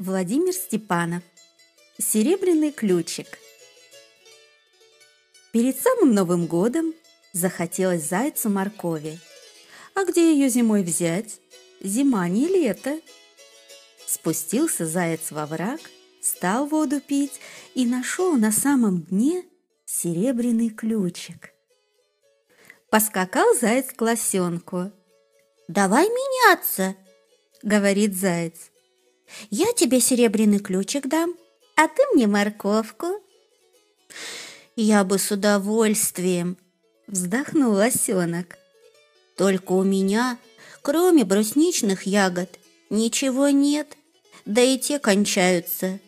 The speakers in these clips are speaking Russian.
Владимир Степанов. Серебряный ключик. Перед самым Новым годом захотелось зайцу моркови. А где ее зимой взять? Зима не лето. Спустился заяц во враг, стал воду пить и нашел на самом дне серебряный ключик. Поскакал заяц к лосенку. «Давай меняться!» — говорит заяц. Я тебе серебряный ключик дам, а ты мне морковку. Я бы с удовольствием, вздохнул лосенок. Только у меня, кроме брусничных ягод, ничего нет, да и те кончаются.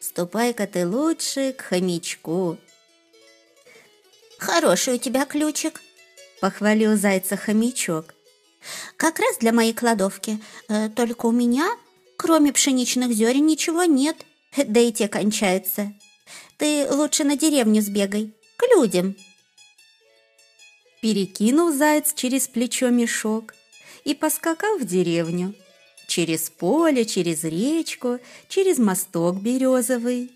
Ступай-ка ты лучше к хомячку. Хороший у тебя ключик, похвалил зайца хомячок. Как раз для моей кладовки, э, только у меня Кроме пшеничных зерен ничего нет, да и те кончаются. Ты лучше на деревню сбегай, к людям. Перекинул заяц через плечо мешок и поскакал в деревню. Через поле, через речку, через мосток березовый.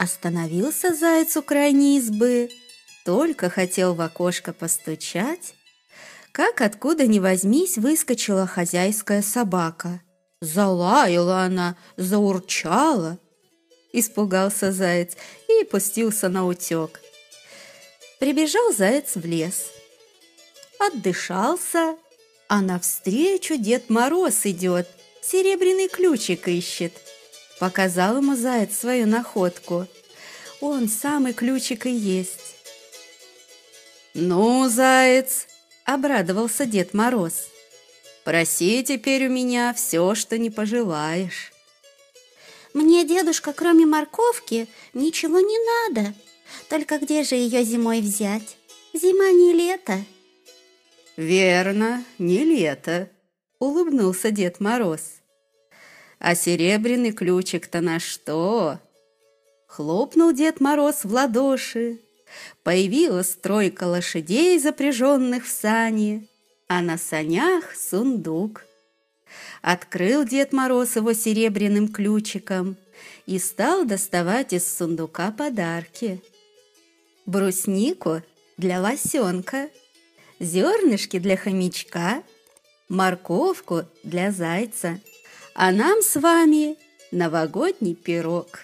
Остановился заяц у крайней избы, только хотел в окошко постучать, как откуда ни возьмись выскочила хозяйская собака – Залаяла она, заурчала. Испугался заяц и пустился на утек. Прибежал заяц в лес. Отдышался, а навстречу Дед Мороз идет, серебряный ключик ищет. Показал ему заяц свою находку. Он самый ключик и есть. «Ну, заяц!» — обрадовался Дед Мороз. Проси теперь у меня все, что не пожелаешь. Мне, дедушка, кроме морковки, ничего не надо. Только где же ее зимой взять? Зима не лето. Верно, не лето, улыбнулся Дед Мороз. А серебряный ключик-то на что? Хлопнул Дед Мороз в ладоши. Появилась тройка лошадей, запряженных в сани а на санях сундук. Открыл Дед Мороз его серебряным ключиком и стал доставать из сундука подарки. Бруснику для лосенка, зернышки для хомячка, морковку для зайца, а нам с вами новогодний пирог.